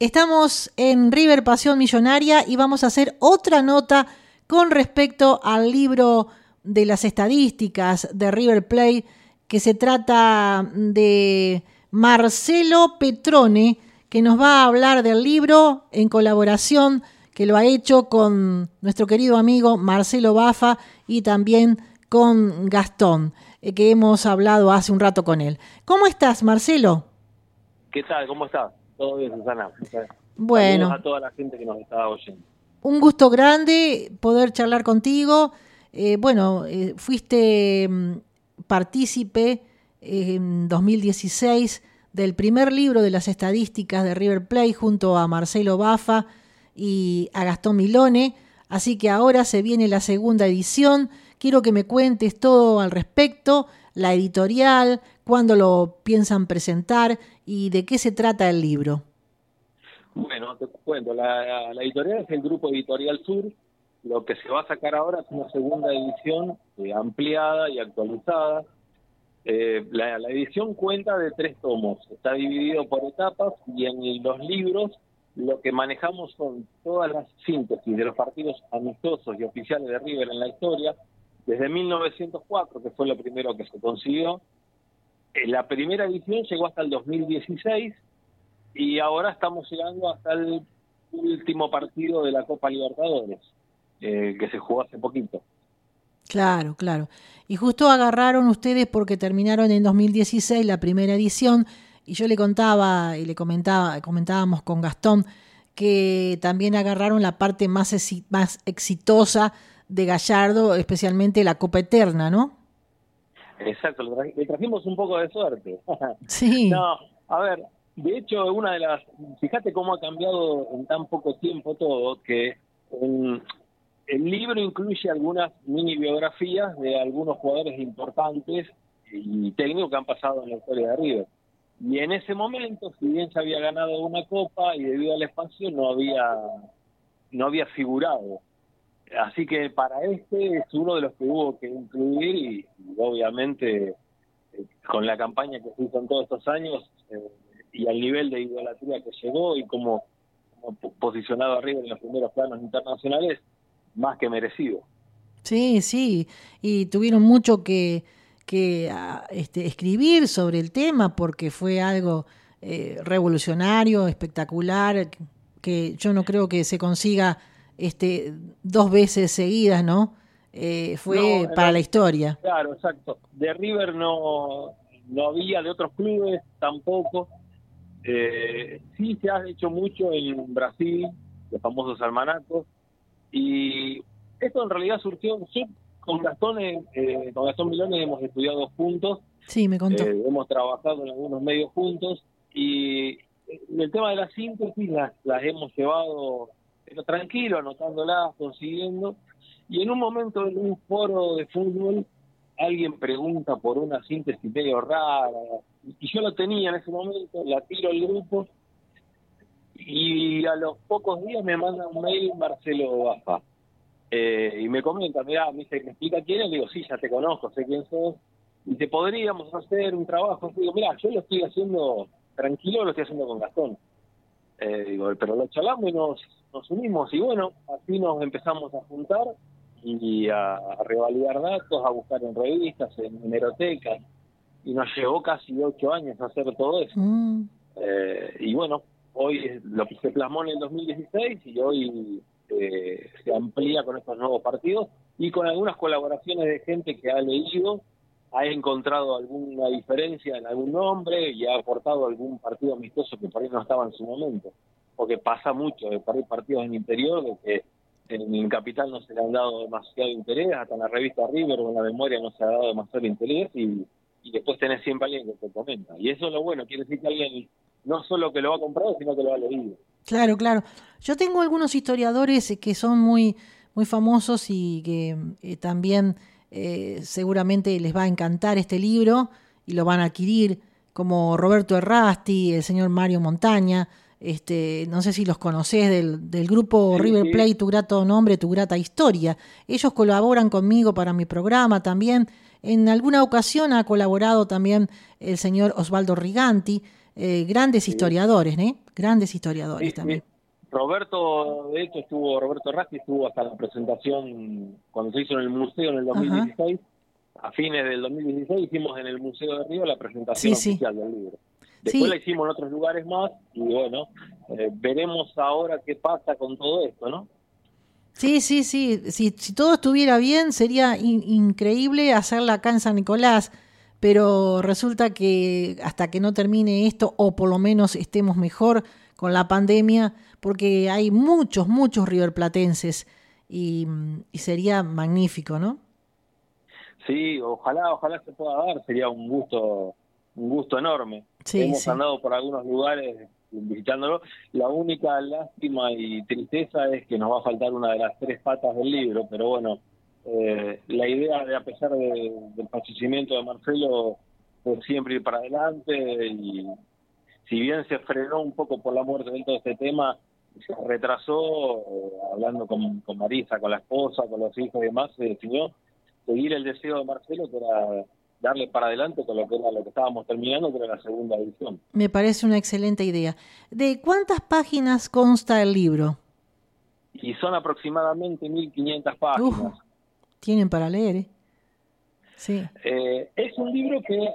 Estamos en River Pasión Millonaria y vamos a hacer otra nota con respecto al libro de las estadísticas de River Play, que se trata de Marcelo Petrone, que nos va a hablar del libro en colaboración que lo ha hecho con nuestro querido amigo Marcelo Bafa y también con Gastón, eh, que hemos hablado hace un rato con él. ¿Cómo estás, Marcelo? ¿Qué tal? ¿Cómo estás? Todo bien, Susana. Bueno. Saludos a toda la gente que nos está oyendo. Un gusto grande poder charlar contigo. Eh, bueno, eh, fuiste mm, partícipe en 2016 del primer libro de las estadísticas de River Plate junto a Marcelo Bafa y a Gastón Milone. Así que ahora se viene la segunda edición. Quiero que me cuentes todo al respecto, la editorial, cuándo lo piensan presentar y de qué se trata el libro. Bueno, te cuento, la, editorial es el Grupo Editorial Sur. Lo que se va a sacar ahora es una segunda edición eh, ampliada y actualizada. Eh, la, edición cuenta de tres tomos, está dividido por etapas y en los libros lo que manejamos son todas las síntesis de los partidos amistosos y oficiales de River en la historia, desde 1904, que fue lo primero que se consiguió, la primera edición llegó hasta el 2016 y ahora estamos llegando hasta el último partido de la Copa Libertadores, eh, que se jugó hace poquito. Claro, claro. Y justo agarraron ustedes porque terminaron en 2016 la primera edición y yo le contaba y le comentaba, comentábamos con Gastón que también agarraron la parte más, más exitosa de Gallardo, especialmente la Copa Eterna, ¿no? Exacto, le trajimos un poco de suerte. Sí. no, a ver, de hecho, una de las. Fíjate cómo ha cambiado en tan poco tiempo todo, que el libro incluye algunas mini biografías de algunos jugadores importantes y técnicos que han pasado en la historia de River. Y en ese momento, si bien se había ganado una copa y debido al espacio no había no había figurado Así que para este es uno de los que hubo que incluir y, obviamente eh, con la campaña que se hizo en todos estos años eh, y al nivel de idolatría que llegó y como, posicionado arriba en los primeros planos internacionales, más que merecido. Sí, sí, y tuvieron mucho que, que este, escribir sobre el tema porque fue algo eh, revolucionario, espectacular, que yo no creo que se consiga este, dos veces seguidas, ¿no? Eh, fue para la historia. Claro, exacto. De River no, no había, de otros clubes tampoco. Eh, sí se ha hecho mucho en Brasil, los famosos almanacos, y esto en realidad surgió, con Gastón, eh, con Gastón Milones hemos estudiado juntos. Sí, me contó. Eh, hemos trabajado en algunos medios juntos y el tema de la síntesis las, las hemos llevado pero tranquilo, anotándolas, consiguiendo. Y en un momento en un foro de fútbol, alguien pregunta por una síntesis medio rara, y yo lo tenía en ese momento, la tiro al grupo, y a los pocos días me manda un mail Marcelo Bafa. Eh, y me comenta, mira, me dice, ¿me explica quién es? Le digo, sí, ya te conozco, sé quién sos. Y te podríamos hacer un trabajo. digo, mira, yo lo estoy haciendo tranquilo, lo estoy haciendo con Gastón. Eh, digo, pero lo charlamos y nos, nos unimos y bueno, así nos empezamos a juntar y a, revalidar datos, a buscar en revistas, en hemerotecas y nos llevó casi ocho años hacer todo eso. Mm. Eh, y bueno, hoy lo que se plasmó en el 2016 y hoy eh, se amplía con estos nuevos partidos y con algunas colaboraciones de gente que ha leído, ha encontrado alguna diferencia en algún nombre y ha aportado algún partido amistoso que por ahí no estaba en su momento porque pasa mucho de perder partidos en el interior, de que en el capital no se le han dado demasiado interés, hasta en la revista River o en la memoria no se ha dado demasiado interés y, después tenés siempre alguien que te comenta. Y eso es lo bueno, quiere decir que alguien no solo que lo ha comprado, sino que lo ha leído. Claro, claro. Yo tengo algunos historiadores que son muy, muy famosos y que eh, también eh, seguramente les va a encantar este libro y lo van a adquirir, como Roberto Errasti, el señor Mario Montaña, este, no sé si los conoces del, del grupo River Play, Tu Grato Nombre, Tu Grata Historia. Ellos colaboran conmigo para mi programa también. En alguna ocasión ha colaborado también el señor Osvaldo Riganti. eh, grandes historiadores, ¿eh? Grandes historiadores también. Roberto, de hecho, estuvo, Roberto Rassi estuvo hasta la presentación cuando se hizo en el museo en el 2016. A fines del 2016 hicimos en el Museo de Río la presentación oficial del libro. Después la hicimos en otros lugares más y bueno, eh, veremos ahora qué pasa con todo esto, ¿no? Sí, sí, sí. Si, si todo estuviera bien, sería increíble hacerla acá en San Nicolás, pero resulta que hasta que no termine esto, o por lo menos estemos mejor con la pandemia, porque hay muchos, muchos riverplatenses y, y sería magnífico, ¿no? Sí, ojalá, ojalá se pueda dar, sería un gusto, un gusto enorme. Hemos andado por algunos lugares visitándolo. La única lástima y tristeza es que nos va a faltar una de las tres patas del libro, pero bueno, eh, la idea de, a pesar del fallecimiento de Marcelo, fue siempre ir para adelante y si bien se frenó un poco por la muerte de todo este tema, se retrasó, eh, hablando con, con Marisa, con la esposa, con los hijos y demás, se decidió seguir el deseo de Marcelo, que era darle para adelante con lo que era lo que estábamos terminando, que era la segunda edición. Me parece una excelente idea. ¿De cuántas páginas consta el libro? Y son aproximadamente 1500 páginas. Tienen para leer, ¿eh? Sí. Eh, es un libro que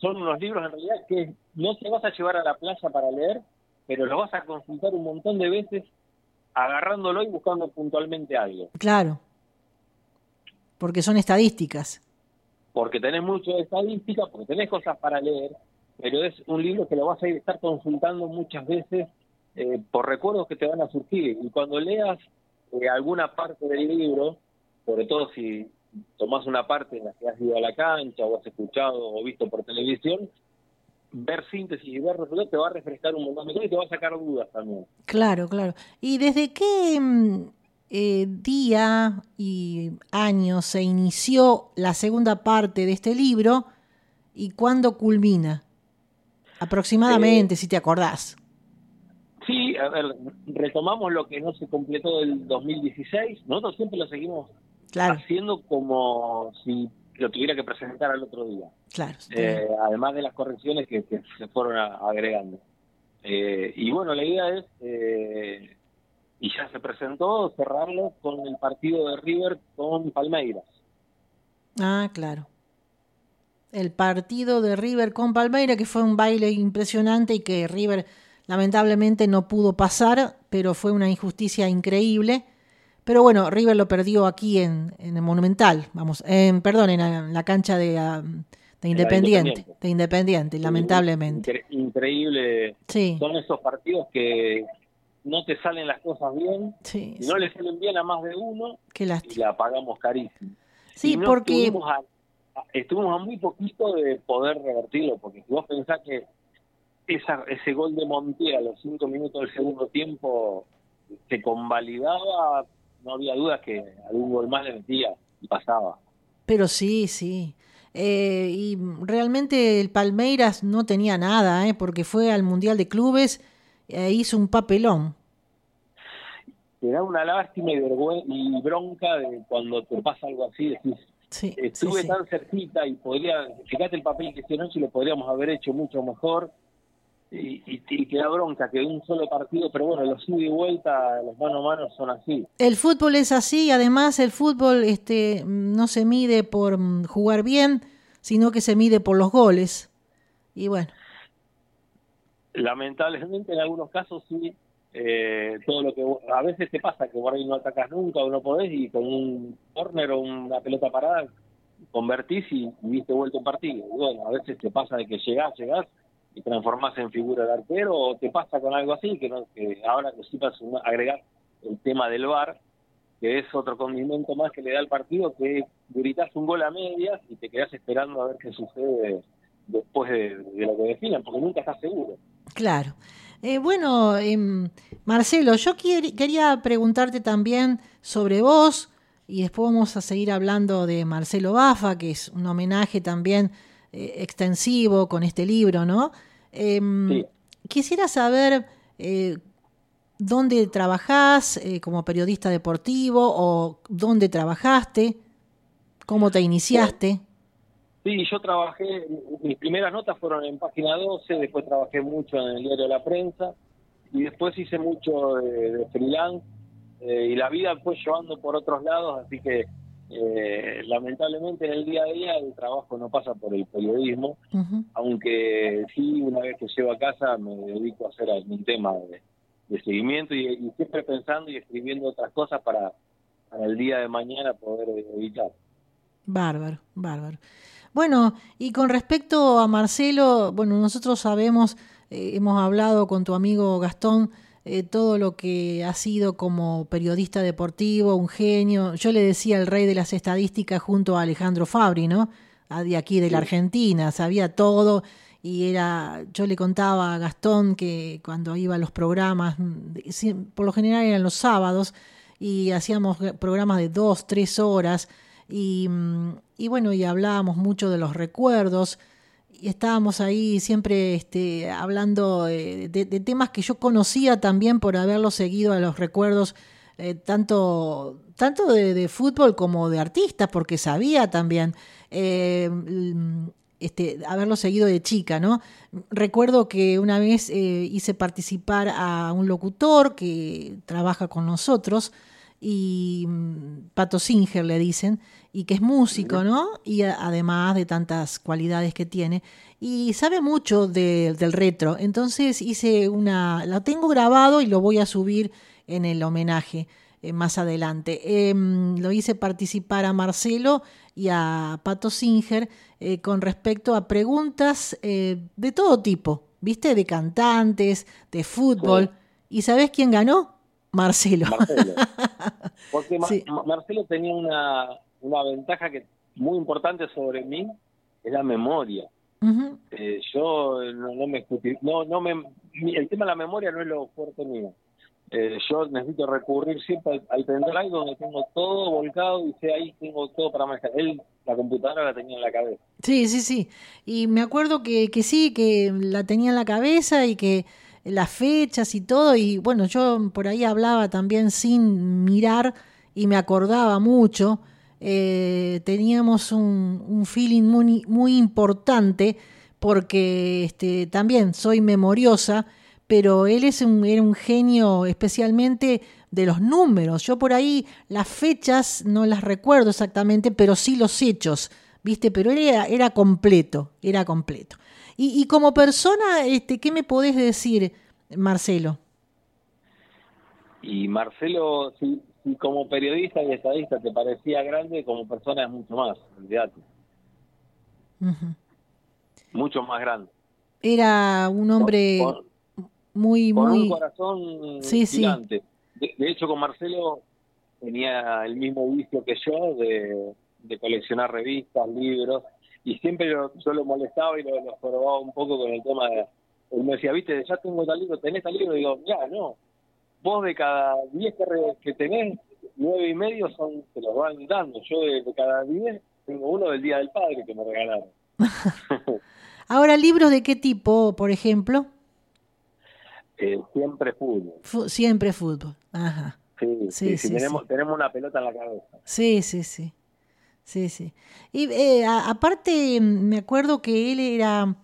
son unos libros en realidad que no te vas a llevar a la playa para leer, pero lo vas a consultar un montón de veces agarrándolo y buscando puntualmente algo. Claro. Porque son estadísticas porque tenés mucho de estadística, porque tenés cosas para leer, pero es un libro que lo vas a estar consultando muchas veces eh, por recuerdos que te van a surgir. Y cuando leas eh, alguna parte del libro, sobre todo si tomás una parte en la que has ido a la cancha o has escuchado o visto por televisión, ver síntesis y ver resultados te va a refrescar un montón de cosas y te va a sacar dudas también. Claro, claro. ¿Y desde qué mm, eh, día y año se inició la segunda parte de este libro y cuándo culmina? Aproximadamente, eh, si te acordás. Sí, a ver, retomamos lo que no se completó del 2016. Nosotros siempre lo seguimos haciendo como si lo tuviera que presentar al otro día. Claro. Eh, además de las correcciones que, se fueron agregando. y bueno, la idea es y ya se presentó cerrarlo con el partido de River con Palmeiras. Ah, claro. El partido de River con Palmeiras, que fue un baile impresionante y que River lamentablemente no pudo pasar, pero fue una injusticia increíble. Pero bueno, River lo perdió aquí en, en el Monumental, vamos, en, perdón, en la, cancha de, ah, de Independiente, de Independiente, lamentablemente. Increíble. Sí. Son esos partidos que, no te salen las cosas bien, sí, no le salen bien a más de uno, y la pagamos carísimo. Sí, porque... Estuvimos a, estuvimos a muy poquito de poder revertirlo, porque si vos pensás que esa, ese gol de Montiel a los cinco minutos del segundo tiempo se convalidaba, no había duda que algún gol más le metía y pasaba. Pero sí, sí. Eh, y realmente el Palmeiras no tenía nada, ¿eh? porque fue al Mundial de Clubes e hizo un papelón. Te da una lástima y, vergüenza y bronca de cuando te pasa algo así, decís, estuve tan cerquita y podría, fíjate el papel que hicieron si lo podríamos haber hecho mucho mejor y, y, te da bronca que un solo partido, pero bueno, los ida y vuelta, los mano a mano son así. El fútbol es así, además el fútbol este no se mide por mm, jugar bien, sino que se mide por los goles. Y bueno. Lamentablemente en algunos casos sí, eh, todo lo que a veces te pasa que por ahí no atacas nunca o no podés y con un corner o una pelota parada convertís y, viste vuelto un partido. bueno, a veces te pasa de que llegás, llegás y transformás en figura de arquero o te pasa con algo así que, no, que ahora necesitas agregar el tema del VAR que es otro condimento más que le da al partido que gritas un gol a medias y te quedás esperando a ver qué sucede después de, lo que definen porque nunca estás seguro. Claro. Eh, bueno, em, Marcelo, yo quería preguntarte también sobre vos y después vamos a seguir hablando de Marcelo Bafa, que es un homenaje también eh, extensivo con este libro, ¿no? Em, quisiera saber eh, dónde trabajás como periodista deportivo o dónde trabajaste, cómo te iniciaste. Sí, yo trabajé, mis primeras notas fueron en página 12, después trabajé mucho en el diario de la prensa y después hice mucho de, freelance eh, y la vida fue llevando por otros lados, así que eh, lamentablemente en el día a día el trabajo no pasa por el periodismo, aunque sí una vez que llego a casa me dedico a hacer algún tema de, seguimiento y, siempre pensando y escribiendo otras cosas para, para el día de mañana poder evitar. Bárbaro, bárbaro. Bueno, y con respecto a Marcelo, bueno, nosotros sabemos, eh, hemos hablado con tu amigo Gastón, eh, todo lo que ha sido como periodista deportivo, un genio. Yo le decía el rey de las estadísticas junto a Alejandro Fabri, ¿no? De aquí de la Argentina, sabía todo y era, yo le contaba a Gastón que cuando iba a los programas, por lo general eran los sábados, y hacíamos programas de dos, tres horas, y, y bueno, y hablábamos mucho de los recuerdos, y estábamos ahí siempre este, hablando eh, de, temas que yo conocía también por haberlo seguido a los recuerdos, eh, tanto, tanto de, fútbol como de artistas, porque sabía también eh, este, haberlo seguido de chica, ¿no? Recuerdo que una vez hice participar a un locutor que trabaja con nosotros, y mm, Pato Singer le dicen, y que es músico, ¿no? Y además de tantas cualidades que tiene. Y sabe mucho del retro. Entonces hice una, la tengo grabado y lo voy a subir en el homenaje eh, más adelante. Em, lo hice participar a Marcelo y a Pato Singer eh, con respecto a preguntas eh, de todo tipo, ¿viste? De cantantes, de fútbol. ¿Y sabes quién ganó? Marcelo. Marcelo. Porque Marcelo tenía una, una ventaja que muy importante sobre mí, es la memoria. Eh, yo no, me no, no me el tema de la memoria no es lo fuerte mío. Eh, yo necesito recurrir siempre al, tener algo donde tengo todo volcado y sé ahí tengo todo para manejar. Él la computadora la tenía en la cabeza. Sí, sí, sí. Y me acuerdo que, que sí, que la tenía en la cabeza y que las fechas y todo, y bueno, yo por ahí hablaba también sin mirar y me acordaba mucho. Eh, teníamos un, feeling muy, importante porque este, también soy memoriosa, pero él es era un genio especialmente de los números. Yo por ahí las fechas no las recuerdo exactamente, pero sí los hechos, ¿viste? Pero él era, era completo, era completo. Y, como persona, este, ¿qué me podés decir, Marcelo? Y Marcelo, si, como periodista y estadista te parecía grande, como persona es mucho más, olvídate. Mucho más grande. Era un hombre muy, con muy... un corazón gigante. De, hecho, con Marcelo tenía el mismo vicio que yo de, de coleccionar revistas, libros, y siempre yo, lo molestaba y lo, lo un poco con el tema de... Él me decía, viste, ya tengo tal libro, tenés tal libro, y digo, ya, no, vos de cada 10 que, tenés, nueve y medio son, te los van dando, yo de, cada 10 tengo uno del Día del Padre que me regalaron. Ahora, ¿libros de qué tipo, por ejemplo? Eh, siempre fútbol. siempre fútbol, ajá. Sí, sí, tenemos, tenemos una pelota en la cabeza. Sí, sí, sí. Sí, sí. Y eh, aparte, me acuerdo que él era,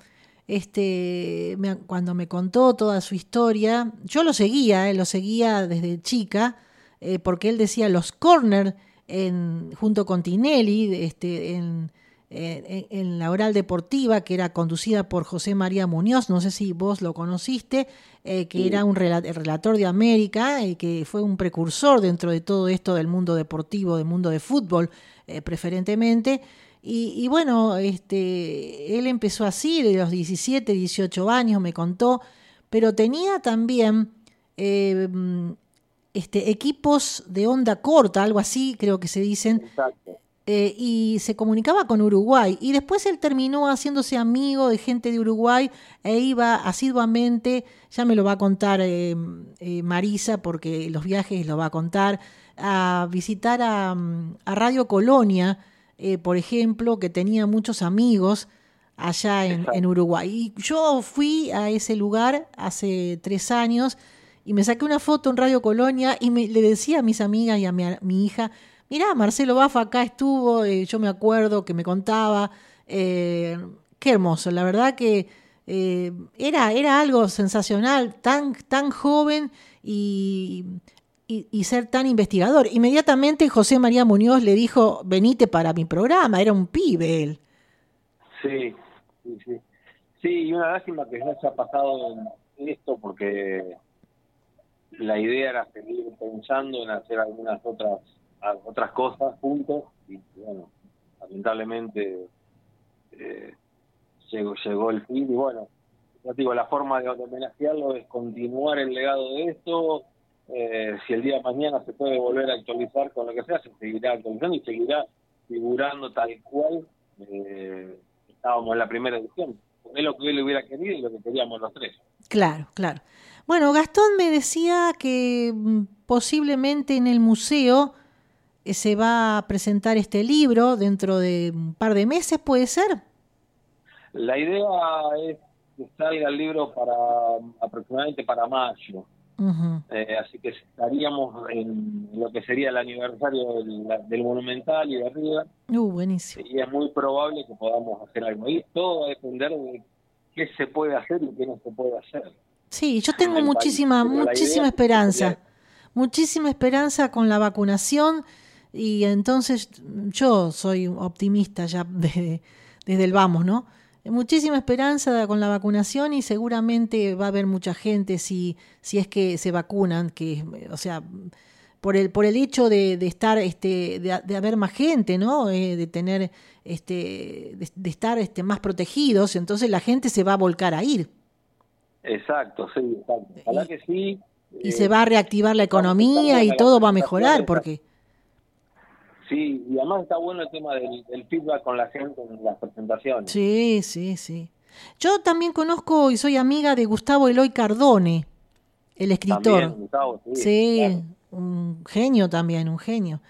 este, cuando me contó toda su historia, yo lo seguía, eh, lo seguía desde chica, eh, porque él decía los corner en, junto con Tinelli, este, en, en, la oral deportiva que era conducida por José María Muñoz, no sé si vos lo conociste, que era un relator de América y que fue un precursor dentro de todo esto del mundo deportivo, del mundo de fútbol. Eh, preferentemente. Y, bueno, este, él empezó así, de los 17, 18 años, me contó, pero tenía también eh, este, equipos de onda corta, algo así, creo que se dicen. Eh, y se comunicaba con Uruguay. Y después él terminó haciéndose amigo de gente de Uruguay e iba asiduamente, ya me lo va a contar Marisa, porque los viajes lo va a contar, a visitar a, Radio Colonia, eh, por ejemplo, que tenía muchos amigos allá en, Uruguay. Y yo fui a ese lugar hace tres años y me saqué una foto en Radio Colonia y me, le decía a mis amigas y a mi, hija, mirá, Marcelo Bafa acá estuvo, eh, yo me acuerdo que me contaba, Eh, qué hermoso, la verdad que eh, era, era algo sensacional, tan, tan joven y, y, ser tan investigador. Inmediatamente José María Muñoz le dijo, venite para mi programa, era un pibe él. Sí, sí, sí. Sí, y una lástima que no se ha pasado en esto porque la idea era seguir pensando en hacer algunas otras otras cosas juntos y bueno, lamentablemente eh, llegó, llegó el fin y bueno, ya digo, la forma de homenajearlo es continuar el legado de esto, eh, si el día de mañana se puede volver a actualizar con lo que sea, se seguirá actualizando y seguirá figurando tal cual eh, estábamos en la primera edición. Es lo que él hubiera querido y lo que queríamos los tres. Claro, claro. Bueno, Gastón me decía que mm, posiblemente en el museo eh, se va a presentar este libro dentro de un par de meses, ¿puede ser? La idea es que salga el libro para aproximadamente para mayo. Eh, así que estaríamos en lo que sería el aniversario del, Monumental y de arriba. Uh, buenísimo. Y es muy probable que podamos hacer algo. Y todo va a depender de qué se puede hacer y qué no se puede hacer. Sí, yo tengo muchísima, muchísima esperanza. Muchísima esperanza con la vacunación y entonces yo soy optimista ya desde, desde el vamos, ¿no? Muchísima esperanza con la vacunación y seguramente va a haber mucha gente si, si es que se vacunan, que, o sea, por el, por el hecho de, de estar, este, de, haber más gente, ¿no? Eh, de tener, este, de, estar este, más protegidos, entonces la gente se va a volcar a ir. Exacto, sí, exacto. Ojalá que sí. Y se va a reactivar la economía y todo va a mejorar, porque Sí, y además está bueno el tema del, feedback con la gente en las presentaciones. Sí, sí, sí. Yo también conozco y soy amiga de Gustavo Eloy Cardone, el escritor. sí, un genio también, un genio.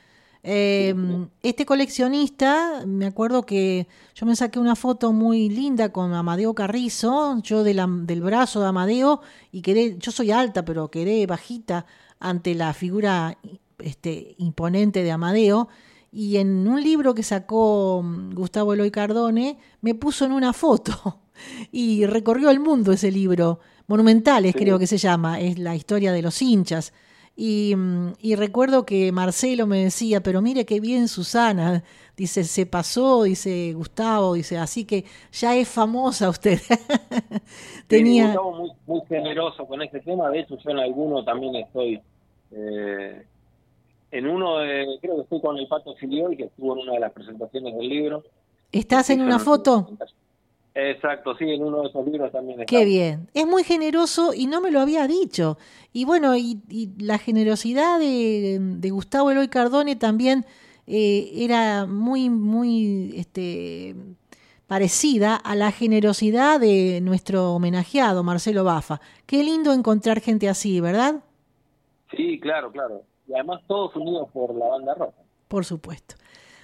Em, este coleccionista, me acuerdo que yo me saqué una foto muy linda con Amadeo Carrizo, yo de la, del brazo de Amadeo, y quedé, yo soy alta, pero quedé bajita ante la figura este, imponente de Amadeo, y en un libro que sacó mm, Gustavo Eloy Cardone, me puso en una foto y recorrió el mundo ese libro. Monumentales creo que se llama, es la historia de los hinchas. Y, mm, y, recuerdo que Marcelo me decía, pero mire qué bien Susana, dice, se pasó, dice Gustavo, dice, así que ya es famosa usted. Tenía... Gustavo muy, muy generoso con este tema, de hecho yo en alguno también estoy eh, en uno, de, creo que estoy con el Pato Filiol, que estuvo en una de las presentaciones del libro. ¿Estás en una foto? Exacto, sí, en uno de esos libros también está. Qué bien. Es muy generoso y no me lo había dicho. Y bueno, y, la generosidad de, Gustavo Eloy Cardone también eh, era muy, muy este, parecida a la generosidad de nuestro homenajeado, Marcelo Bafa. Qué lindo encontrar gente así, ¿verdad? Sí, claro, claro y además todos unidos por la banda roja. Por supuesto.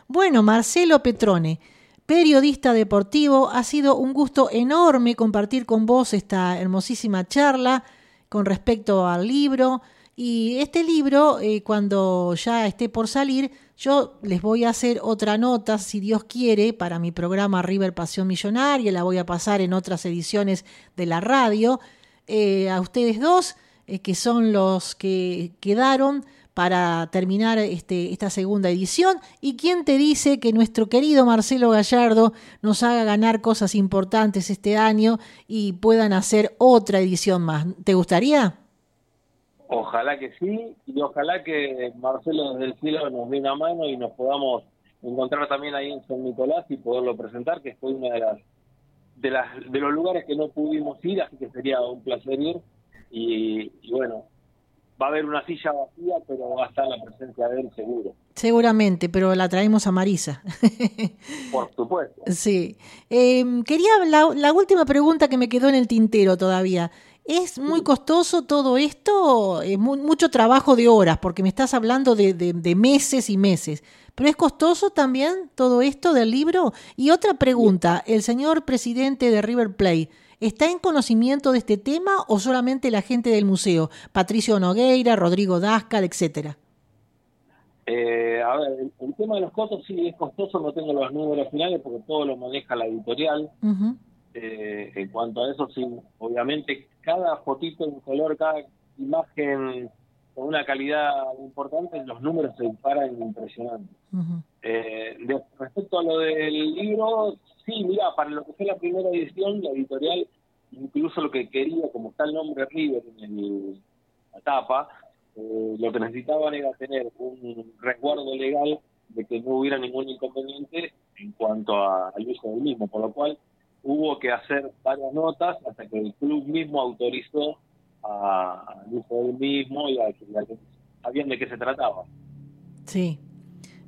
Bueno, Marcelo Petrone, periodista deportivo, ha sido un gusto enorme compartir con vos esta hermosísima charla con respecto al libro. Y este libro, eh, cuando ya esté por salir, yo les voy a hacer otra nota, si Dios quiere, para mi programa River Pasión Millonaria, la voy a pasar en otras ediciones de la radio, eh, a ustedes dos, eh, que son los que quedaron para terminar este, esta segunda edición. ¿Y quién te dice que nuestro querido Marcelo Gallardo nos haga ganar cosas importantes este año y puedan hacer otra edición más? ¿Te gustaría? Ojalá que sí, y ojalá que Marcelo desde el cielo nos dé una mano y nos podamos encontrar también ahí en San Nicolás y poderlo presentar, que fue una de las de, las, de los lugares que no pudimos ir, así que sería un placer ir. y bueno, va a haber una silla vacía, pero va a estar la presencia de él seguro. Seguramente, pero la traemos a Marisa. Por supuesto. Sí. Em, quería la, última pregunta que me quedó en el tintero todavía. ¿Es muy costoso todo esto? Es mucho trabajo de horas, porque me estás hablando de, de, meses y meses. ¿Pero es costoso también todo esto del libro? Y otra pregunta, el señor presidente de River Plate, ¿Está en conocimiento de este tema o solamente la gente del museo? Patricio Nogueira, Rodrigo Dascal, etcétera. Eh, a ver, el, tema de los costos sí es costoso, no tengo los números finales porque todo lo maneja la editorial. Eh, en cuanto a eso, sí, obviamente cada fotito en color, cada imagen con una calidad importante, los números se disparan impresionantes. Eh, respecto a lo del libro, sí, mira, para lo que fue la primera edición, la editorial, incluso lo que quería, como está el nombre River en la tapa, eh, lo que necesitaban era tener un resguardo legal de que no hubiera ningún inconveniente en cuanto al uso del mismo, por lo cual hubo que hacer varias notas hasta que el club mismo autorizó al uso del mismo y a, que sabían de qué se trataba. Sí,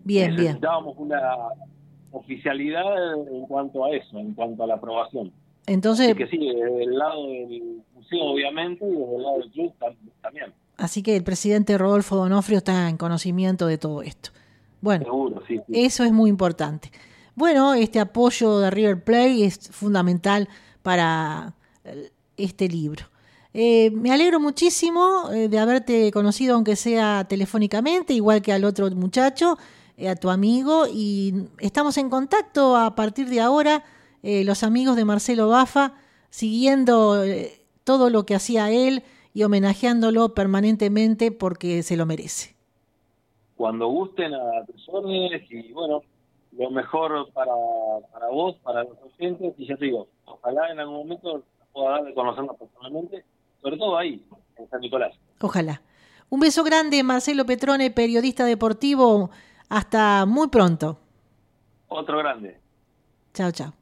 bien, bien. Necesitábamos una oficialidad en cuanto a eso, en cuanto a la aprobación. Entonces, que sí, desde el lado del museo obviamente y desde el lado del club también. Así que el presidente Rodolfo Donofrio está en conocimiento de todo esto. Bueno, eso es muy importante. Bueno, este apoyo de River Play es fundamental para eh, este libro. Eh, me alegro muchísimo eh, de haberte conocido, aunque sea telefónicamente, igual que al otro muchacho, a tu amigo, y estamos en contacto a partir de ahora, los amigos de Marcelo Bafa, siguiendo todo lo que hacía él y homenajeándolo permanentemente porque se lo merece. Cuando gusten a tus órdenes y bueno, lo mejor para, para vos, para los oyentes, y ya te digo, ojalá en algún momento pueda dar de conocernos personalmente, sobre todo ahí, en San Nicolás. Ojalá. Un beso grande, Marcelo Petrone, periodista deportivo. Hasta muy pronto. Otro grande. Chao, chao.